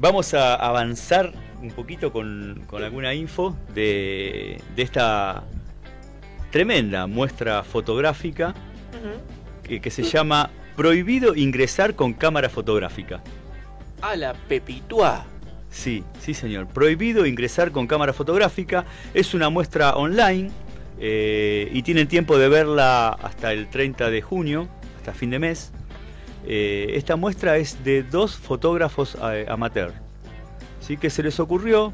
Vamos a avanzar un poquito con, alguna info de, esta tremenda muestra fotográfica que, se llama Prohibido ingresar con cámara fotográfica. A la Pepituá. Sí, sí señor. Prohibido ingresar con cámara fotográfica. Es una muestra online eh, y tienen tiempo de verla hasta el 30 de junio, hasta fin de mes. Eh, esta muestra es de dos fotógrafos eh, amateur. ¿sí? Que se les ocurrió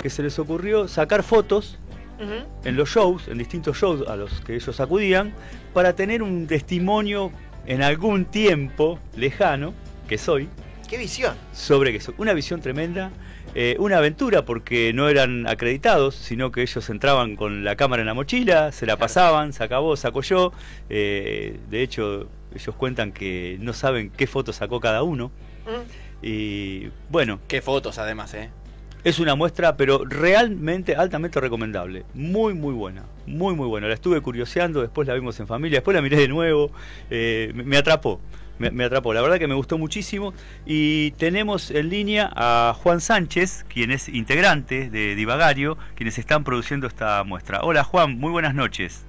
que se les ocurrió sacar fotos en los shows, en distintos shows a los que ellos acudían, para tener un testimonio en algún tiempo lejano, que soy. ¿Qué visión? Sobre que soy. Una visión tremenda eh, una aventura porque no eran acreditados, sino que ellos entraban con la cámara en la mochila, se la pasaban, se acabó, sacó yo. Eh, de hecho, ellos cuentan que no saben qué fotos sacó cada uno. Mm. Y bueno. Qué fotos además, ¿eh? Es una muestra, pero realmente altamente recomendable. Muy, muy buena. Muy, muy buena. La estuve curioseando, después la vimos en familia, después la miré de nuevo. Eh, me atrapó me, atrapó. La verdad que me gustó muchísimo. Y tenemos en línea a Juan Sánchez, quien es integrante de Divagario, quienes están produciendo esta muestra. Hola Juan, muy buenas noches.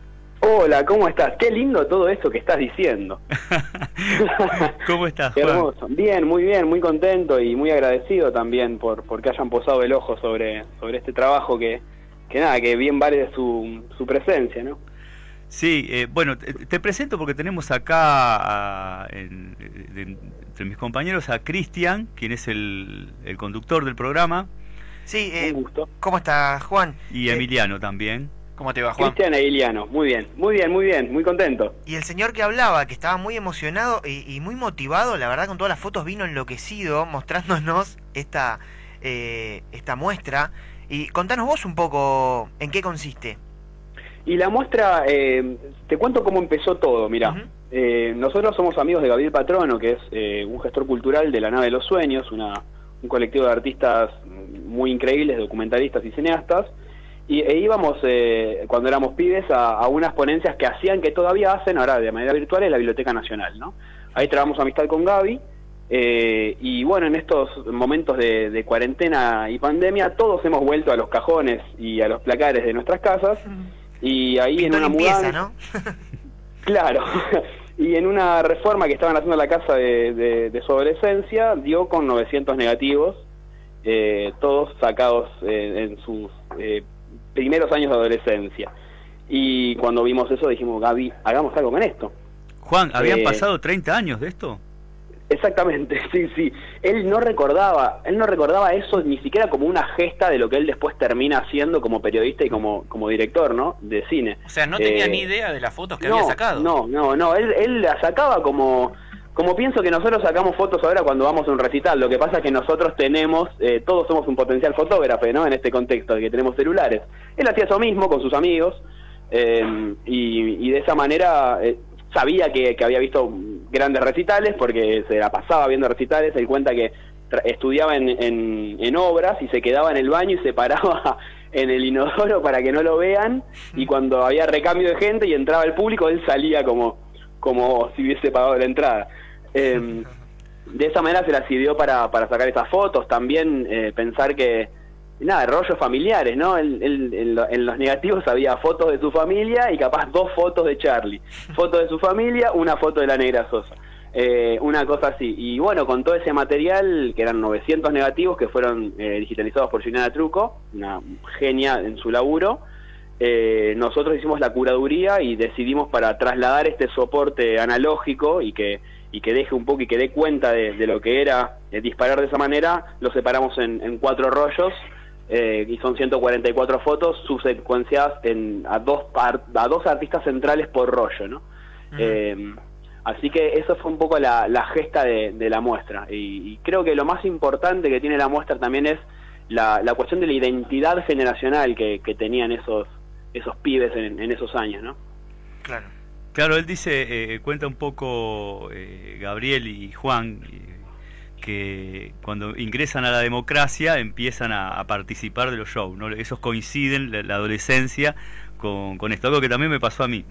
Hola, ¿cómo estás? Qué lindo todo eso que estás diciendo. ¿Cómo estás, Juan? hermoso. Bien, muy bien, muy contento y muy agradecido también por porque hayan posado el ojo sobre, sobre este trabajo que, que nada, que bien vale su, su presencia, ¿no? Sí, eh, bueno, te, presento porque tenemos acá entre mis compañeros a Cristian, quien es el, conductor del programa. Sí, eh, gusto. ¿cómo está Juan? Y eh, Emiliano también. ¿Cómo te va, Juan? Cristian e muy bien, muy bien, muy bien, muy contento. Y el señor que hablaba, que estaba muy emocionado y, muy motivado, la verdad con todas las fotos vino enloquecido mostrándonos esta, esta muestra. Y contanos vos un poco en qué consiste. Y la muestra, eh, te cuento cómo empezó todo, mira. Eh, nosotros somos amigos de Gabriel Patrono, que es eh, un gestor cultural de la Nave de los Sueños, una, un colectivo de artistas muy increíbles, documentalistas y cineastas. Y e íbamos, cuando éramos pibes, a, unas ponencias que hacían, que todavía hacen ahora de manera virtual, en la Biblioteca Nacional, ¿no? Ahí trabamos amistad con Gaby. y bueno, en estos momentos de, cuarentena y pandemia, todos hemos vuelto a los cajones y a los placares de nuestras casas. Y ahí en una mudanza, ¿no? claro. y en una reforma que estaban haciendo la casa de, su adolescencia, dio con 900 negativos, eh, todos sacados eh, en sus eh, primeros años de adolescencia. Y cuando vimos eso dijimos, Gaby, hagamos algo con esto. Juan, ¿habían pasado 30 años de esto? Exactamente, sí, sí. Él no recordaba, él no recordaba eso ni siquiera como una gesta de lo que él después termina haciendo como periodista y como, como director, ¿no? De cine. O sea, no tenía eh, ni idea de las fotos que había sacado. No, no, no. Él, él la sacaba como, como pienso que nosotros sacamos fotos ahora cuando vamos a un recital. Lo que pasa es que nosotros tenemos, eh, todos somos un potencial fotógrafo, ¿no? En este contexto de que tenemos celulares. Él hacía eso mismo con sus amigos. Eh, y, y, de esa manera sabía que, había visto grandes recitales porque se la pasaba viendo recitales, él cuenta que estudiaba en, en, obras y se quedaba en el baño y se paraba en el inodoro para que no lo vean y cuando había recambio de gente y entraba el público él salía como, como si hubiese pagado la entrada. Em, de esa manera se la sirvió para, para sacar esas fotos, también eh, pensar que nada, rollos familiares, ¿no? en los negativos había fotos de su familia y capaz dos fotos de Charlie. Fotos de su familia, una foto de la negra Sosa. Eh, una cosa así. Y bueno, con todo ese material, que eran 900 negativos que fueron eh, digitalizados por Juliana Truco, una genia en su laburo, eh, nosotros hicimos la curaduría y decidimos para trasladar este soporte analógico y que y que deje un poco y que dé cuenta de, lo que era disparar de esa manera, lo separamos en, en cuatro rollos eh, y son 144 fotos subsecuenciadas en, a, dos, a dos artistas centrales por rollo, ¿no? Eh, así que eso fue un poco la, gesta de, la muestra. Y, creo que lo más importante que tiene la muestra también es la, cuestión de la identidad generacional que, tenían esos, esos pibes en, esos años, ¿no? Claro. Claro, él dice, eh, cuenta un poco Gabriel y Juan, que cuando ingresan a la democracia empiezan a, participar de los shows, ¿no? Esos coinciden, la, adolescencia, con, esto, algo que también me pasó a mí.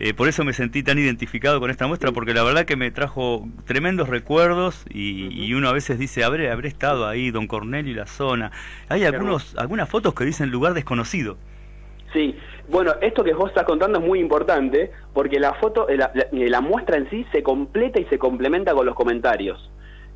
Eh, por eso me sentí tan identificado con esta muestra, porque la verdad que me trajo tremendos recuerdos y, uno a veces dice, habré, habré estado ahí, don Cornelio y la zona. Hay algunos, algunas fotos que dicen lugar desconocido. Sí, bueno, esto que vos estás contando es muy importante porque la foto, la, la muestra en sí se completa y se complementa con los comentarios.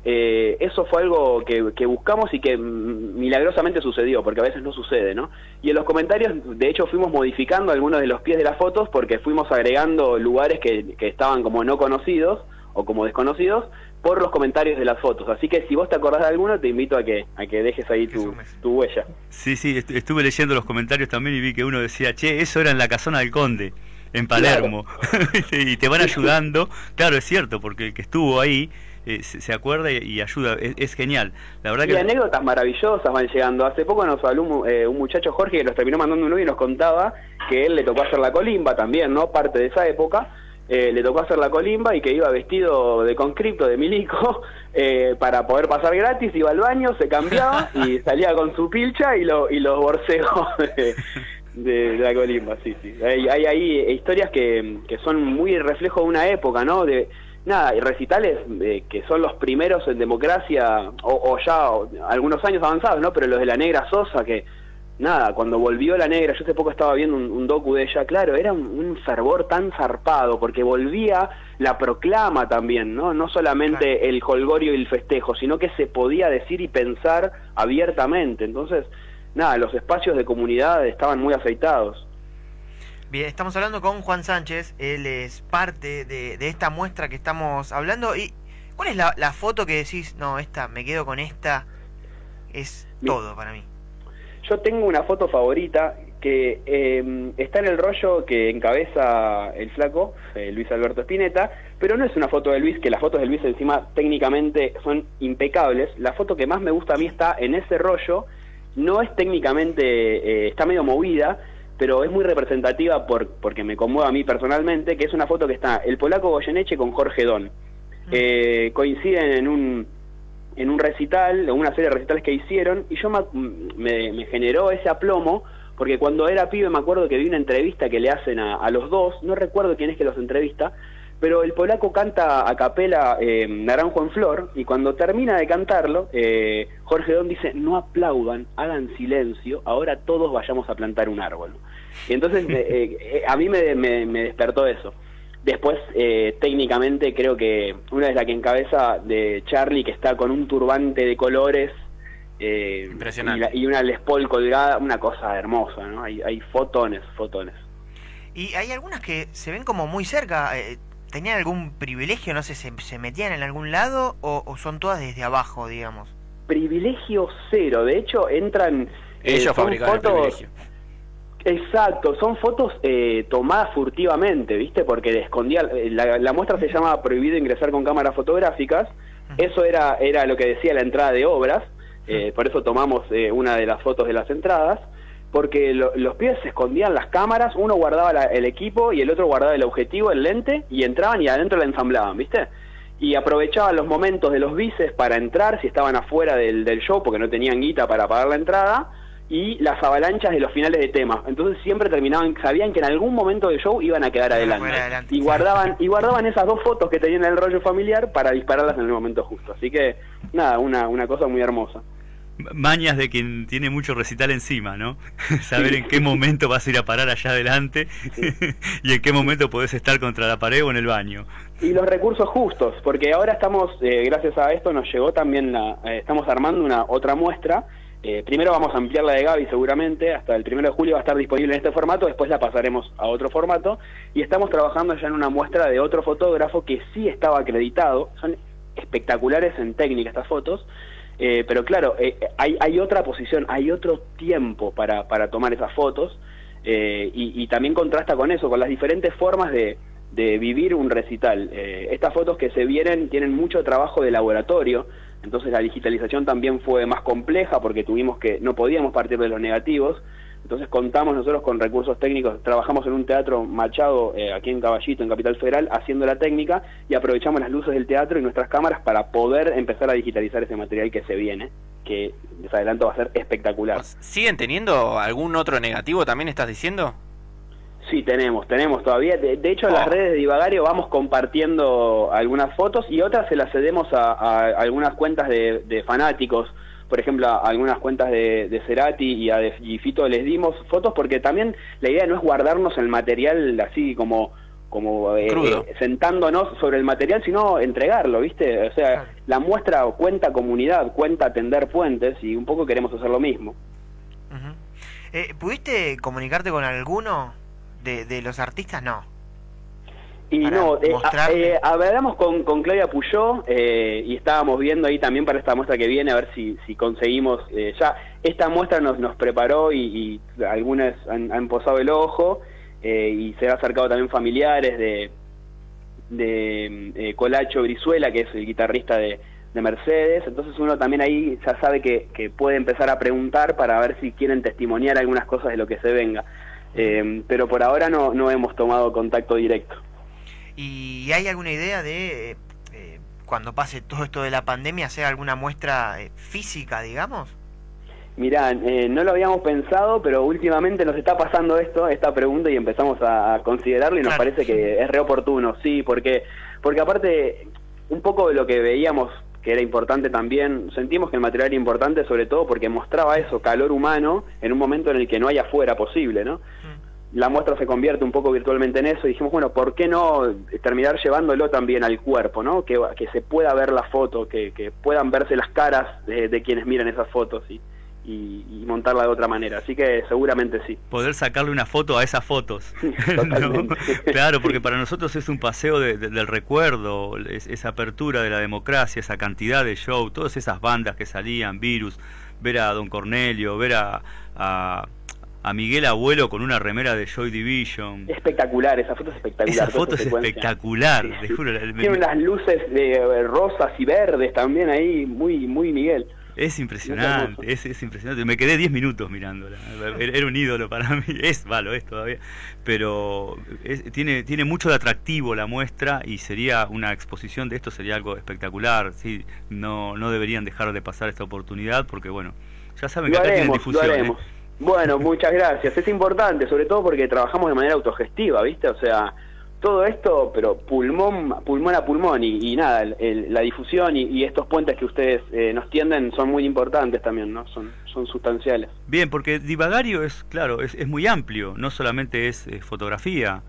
Eh, eso fue algo que, buscamos y que milagrosamente sucedió, porque a veces no sucede, ¿no? Y en los comentarios, de hecho, fuimos modificando algunos de los pies de las fotos porque fuimos agregando lugares que, estaban como no conocidos o como desconocidos por los comentarios de las fotos. Así que si vos te acordás de alguno, te invito a que, a que dejes ahí tu, huella. Sí, sí, estuve leyendo los comentarios también y vi que uno decía, che, eso era en la casona del conde en Palermo y te van ayudando. Claro, es cierto, porque el que estuvo ahí eh, se, acuerda y, ayuda, es, genial. La verdad y que... anécdotas maravillosas van llegando. Hace poco nos habló un, eh, muchacho Jorge que nos terminó mandando un nuevo y nos contaba que él le tocó hacer la colimba también, ¿no? Parte de esa época. Eh, le tocó hacer la colimba y que iba vestido de conscripto, de milico, para poder pasar gratis, iba al baño, se cambiaba y salía con su pilcha y, lo, y los borcejos de, la colimba, sí, sí. Hay, hay, hay historias que, que son muy reflejo de una época, ¿no? De, nada, y recitales eh, que son los primeros en democracia, o, ya algunos años avanzados, ¿no? Pero los de la negra Sosa, que nada, cuando volvió la negra, yo hace poco estaba viendo un, docu de ella, claro, era un, fervor tan zarpado, porque volvía la proclama también, ¿no? No solamente el holgorio y el festejo, sino que se podía decir y pensar abiertamente. Entonces, nada, los espacios de comunidad estaban muy aceitados. Bien, estamos hablando con Juan Sánchez, él es parte de, esta muestra que estamos hablando. ¿Y cuál es la, foto que decís, no, esta, me quedo con esta, es todo para mí? Yo tengo una foto favorita que em, está en el rollo que encabeza el flaco, eh, Luis Alberto Spinetta, pero no es una foto de Luis, que las fotos de Luis encima técnicamente son impecables. La foto que más me gusta a mí está en ese rollo, no es técnicamente, eh, está medio movida, pero es muy representativa por, porque me conmueve a mí personalmente, que es una foto que está el polaco Goyeneche con Jorge Don. Mm. Eh, coinciden en un, en un recital, en una serie de recitales que hicieron, y yo me, me, generó ese aplomo, porque cuando era pibe me acuerdo que vi una entrevista que le hacen a, a los dos, no recuerdo quién es que los entrevista, pero el polaco canta a capela eh, Naranjo en Flor y cuando termina de cantarlo, eh, Jorge Don dice, no aplaudan, hagan silencio, ahora todos vayamos a plantar un árbol. Y entonces eh, a mí me, despertó eso. Después, técnicamente, creo que una es la que encabeza de Charlie, que está con un turbante de colores Impresionante. Y, una Les Paul colgada, una cosa hermosa, ¿no? Hay, hay fotones, fotones. Y hay algunas que se ven como muy cerca. ¿Tenían algún privilegio? No sé, ¿se, metían en algún lado o, son todas desde abajo, digamos? Privilegio cero. De hecho, entran... Eh, Ellos fabrican privilegio. Exacto, son fotos eh, tomadas furtivamente, ¿viste? Porque escondía, eh, la, muestra se llama Prohibido ingresar con cámaras fotográficas. Eso era, era lo que decía la entrada de obras, por eso tomamos una de las fotos de las entradas porque los pibes se escondían las cámaras, uno guardaba el equipo y el otro guardaba el objetivo, el lente, y entraban y adentro la ensamblaban, ¿viste? Y aprovechaban los momentos de los bices para entrar, si estaban afuera del, show, porque no tenían guita para pagar la entrada, y las avalanchas de los finales de temas. Entonces siempre terminaban, sabían que en algún momento del show iban a quedar adelante. y guardaban, y guardaban esas dos fotos que tenían en el rollo familiar para dispararlas en el momento justo. Así que, nada, una, una cosa muy hermosa mañas de quien tiene mucho recital encima, ¿no? Saber en qué momento vas a ir a parar allá adelante y en qué momento podés estar contra la pared o en el baño. Y los recursos justos, porque ahora estamos, eh, gracias a esto nos llegó también, la, eh, estamos armando una otra muestra. Eh, primero vamos a ampliar la de Gaby seguramente, hasta el primero de julio va a estar disponible en este formato, después la pasaremos a otro formato. Y estamos trabajando ya en una muestra de otro fotógrafo que sí estaba acreditado, son espectaculares en técnica estas fotos, eh, pero claro, eh, hay, hay otra posición, hay otro tiempo para, para tomar esas fotos. Eh, y, también contrasta con eso, con las diferentes formas de, de vivir un recital. estas fotos que se vienen tienen mucho trabajo de laboratorio, entonces la digitalización también fue más compleja porque tuvimos que, no podíamos partir de los negativos, entonces contamos nosotros con recursos técnicos, trabajamos en un teatro Machado, eh, aquí en Caballito, en Capital Federal, haciendo la técnica y aprovechamos las luces del teatro y nuestras cámaras para poder empezar a digitalizar ese material que se viene, que les adelanto va a ser espectacular. ¿Siguen teniendo algún otro negativo también estás diciendo? Sí, tenemos, tenemos todavía. De, hecho, en las oh. redes de Divagario vamos compartiendo algunas fotos y otras se las cedemos a, algunas cuentas de, fanáticos. Por ejemplo, a algunas cuentas de, Cerati y a de, Fito les dimos fotos porque también la idea no es guardarnos el material así como como eh, eh, sentándonos sobre el material, sino entregarlo, ¿viste? O sea, la muestra cuenta comunidad, cuenta tender puentes y un poco queremos hacer lo mismo. Eh, ¿Pudiste comunicarte con alguno de, los artistas? No. Y no, eh, hablamos con, con Claudia Puyó y estábamos viendo ahí también para esta muestra que viene a ver si, si conseguimos, ya esta muestra nos, nos preparó y, y algunas han, han posado el ojo eh, y se ha acercado también familiares de, de eh, Colacho Brizuela, que es el guitarrista de, Mercedes, entonces uno también ahí ya sabe que, puede empezar a preguntar para ver si quieren testimoniar algunas cosas de lo que se venga. Eh, pero por ahora no, no hemos tomado contacto directo. ¿Y hay alguna idea de, cuando pase todo esto de la pandemia, hacer alguna muestra física, digamos? Mirá, eh, no lo habíamos pensado, pero últimamente nos está pasando esto, esta pregunta, y empezamos a, considerarlo y nos parece que es reoportuno, sí, porque, porque aparte, un poco de lo que veíamos que era importante también, sentimos que el material era importante sobre todo porque mostraba eso, calor humano, en un momento en el que no hay afuera posible, ¿no? La muestra se convierte un poco virtualmente en eso y dijimos, bueno, ¿por qué no terminar llevándolo también al cuerpo, ¿no? Que, que se pueda ver la foto, que, que puedan verse las caras de, de quienes miran esas fotos. Y, y, montarla de otra manera. Así que seguramente sí. Poder sacarle una foto a esas fotos. Claro, porque para nosotros es un paseo del recuerdo, esa apertura de la democracia, esa cantidad de show, todas esas bandas que salían, Virus, ver a Don Cornelio, ver a, a, Miguel Abuelo con una remera de Joy Division. Espectacular, esa foto es espectacular. Esa foto es espectacular, Tiene unas luces de rosas y verdes también ahí, muy, muy Miguel. Es impresionante, es, es, impresionante. Me quedé 10 minutos mirándola. Era un ídolo para mí. Es, malo, es todavía. Pero tiene, tiene mucho de atractivo la muestra y sería una exposición de esto, sería algo espectacular. ¿sí? No, no deberían dejar de pasar esta oportunidad porque, bueno, ya saben que acá tienen difusión. ¿Eh? Bueno, muchas gracias. Es importante, sobre todo porque trabajamos de manera autogestiva, ¿viste? O sea, todo esto, pero pulmón, pulmón a pulmón y, nada, la difusión y, estos puentes que ustedes eh, nos tienden son muy importantes también, ¿no? Son, son sustanciales. Bien, porque divagario es, claro, es, es muy amplio, no solamente es fotografía.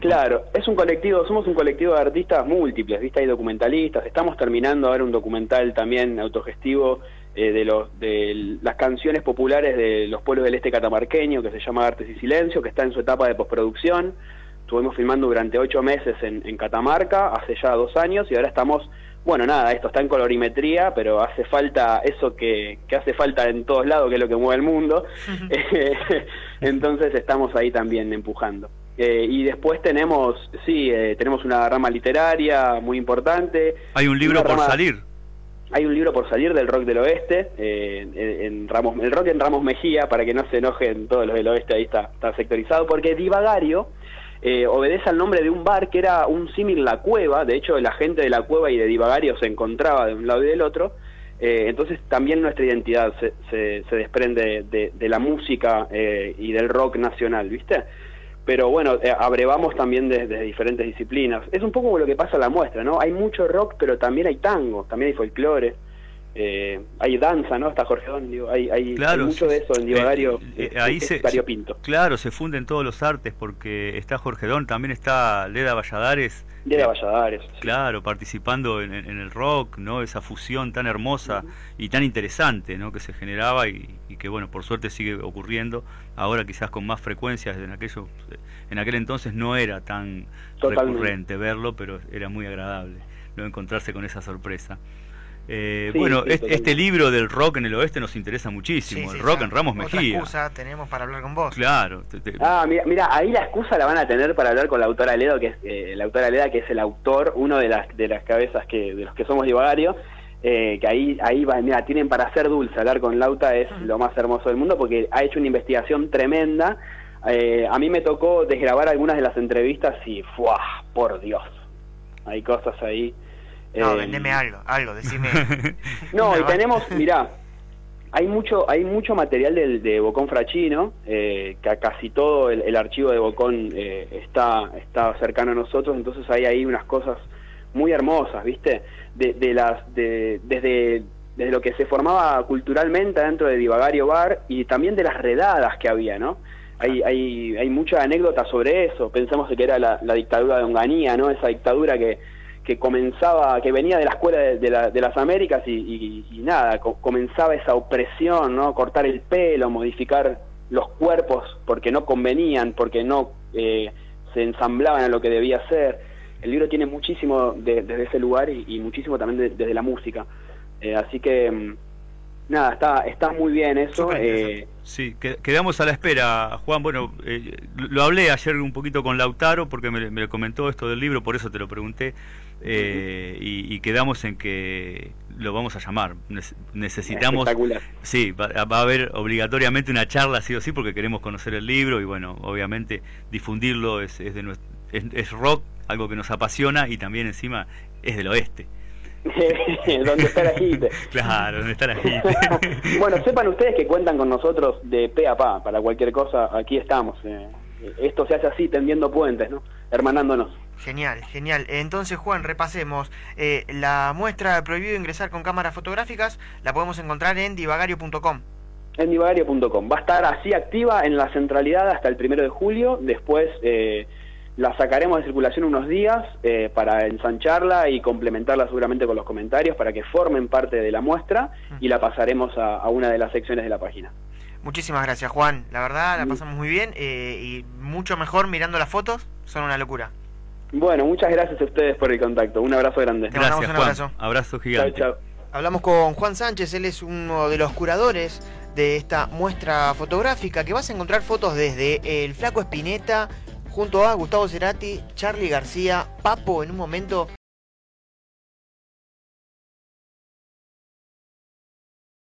claro, es un colectivo, somos un colectivo de artistas múltiples, ¿viste? Hay documentalistas, estamos terminando ahora un documental también autogestivo eh, de, los, de las canciones populares de los pueblos del este catamarqueño, que se llama Artes y Silencio, que está en su etapa de postproducción estuvimos filmando durante ocho meses en, Catamarca, hace ya dos años, y ahora estamos, bueno, nada, esto está en colorimetría, pero hace falta eso que, hace falta en todos lados, que es lo que mueve el mundo. Entonces estamos ahí también empujando. Eh, y después tenemos, sí, eh, tenemos una rama literaria muy importante. Hay un libro por salir. Hay un libro por salir del rock del oeste, eh, en, Ramos, el rock en Ramos Mejía, para que no se enojen todos los del oeste, ahí está, está sectorizado, porque Divagario eh, obedece al nombre de un bar que era un símil La Cueva, de hecho la gente de La Cueva y de Divagario se encontraba de un lado y del otro, eh, entonces también nuestra identidad se, se, desprende de, la música eh, y del rock nacional, ¿viste? Pero bueno, abrevamos también desde diferentes disciplinas. Es un poco lo que pasa en la muestra, ¿no? Hay mucho rock, pero también hay tango, también hay folclore. Eh, hay danza, ¿no? Está Jorge Don, digo, hay, hay, mucho de eso en Divagario, eh, eh, ahí se, Pinto. Claro, se funden todos los artes porque está Jorge Don, también está Leda Valladares. Leda Valladares. Claro, participando en, el rock, ¿no? Esa fusión tan hermosa y tan interesante, ¿no? Que se generaba y, que, bueno, por suerte sigue ocurriendo. Ahora quizás con más frecuencia, en, aquello, en aquel entonces no era tan recurrente verlo, pero era muy agradable no encontrarse con esa sorpresa. Eh, bueno, este, libro del rock en el oeste nos interesa muchísimo, el rock en Ramos Mejía. excusa tenemos para hablar con vos. Claro. Ah, mira, ahí la excusa la van a tener para hablar con la autora Ledo, que es eh, la autora Leda, que es el autor, uno de las de las cabezas que de los que somos divagarios. Eh, que ahí ahí va, mira, tienen para hacer dulce hablar con Lauta es lo más hermoso del mundo porque ha hecho una investigación tremenda. a mí me tocó desgrabar algunas de las entrevistas y ¡fuah! por Dios. Hay cosas ahí no, eh, vendeme algo, algo, decime. no, y tenemos, mirá, hay mucho, hay mucho material del, de Bocón Frachino, eh, que casi todo el, archivo de Bocón eh, está, está cercano a nosotros, entonces hay ahí unas cosas muy hermosas, ¿viste? De, las, de, desde, desde lo que se formaba culturalmente dentro de Divagario Bar y también de las redadas que había, ¿no? Hay, hay, hay mucha anécdota sobre eso, pensamos que era la, la dictadura de Onganía, ¿no? Esa dictadura que que comenzaba, que venía de la escuela de, las Américas y, nada, comenzaba esa opresión, ¿no? Cortar el pelo, modificar los cuerpos porque no convenían, porque no eh, se ensamblaban a lo que debía ser. El libro tiene muchísimo desde ese lugar y, muchísimo también desde la música. Eh, así que mm, nada, está, está muy bien eso. Eh, sí, quedamos a la espera, Juan. Bueno, eh, lo hablé ayer un poquito con Lautaro porque me, comentó esto del libro, por eso te lo pregunté. Eh, y, quedamos en que lo vamos a llamar. necesitamos. Sí, va, a haber obligatoriamente una charla, sí o sí, porque queremos conocer el libro y, bueno, obviamente difundirlo es, es, de es rock, algo que nos apasiona y también encima es del oeste. donde está la gente. Claro, donde está la bueno, sepan ustedes que cuentan con nosotros de pe a pa, para cualquier cosa, aquí estamos. Eh. Esto se hace así, tendiendo puentes, ¿no? Hermanándonos. Genial, genial. Entonces, Juan, repasemos. Eh, la muestra prohibido ingresar con cámaras fotográficas la podemos encontrar en divagario.com. En divagario.com. Va a estar así activa en la centralidad hasta el primero de julio. Después eh, la sacaremos de circulación unos días eh, para ensancharla y complementarla seguramente con los comentarios para que formen parte de la muestra y la pasaremos a, una de las secciones de la página. Muchísimas gracias Juan, la verdad la pasamos muy bien eh, y mucho mejor mirando las fotos, son una locura. Bueno, muchas gracias a ustedes por el contacto, un abrazo grande. gracias, un abrazo. Abrazo gigante. Hablamos con Juan Sánchez, él es uno de los curadores de esta muestra fotográfica que vas a encontrar fotos desde el Flaco Espineta, junto a Gustavo Cerati, Charlie García, Papo en un momento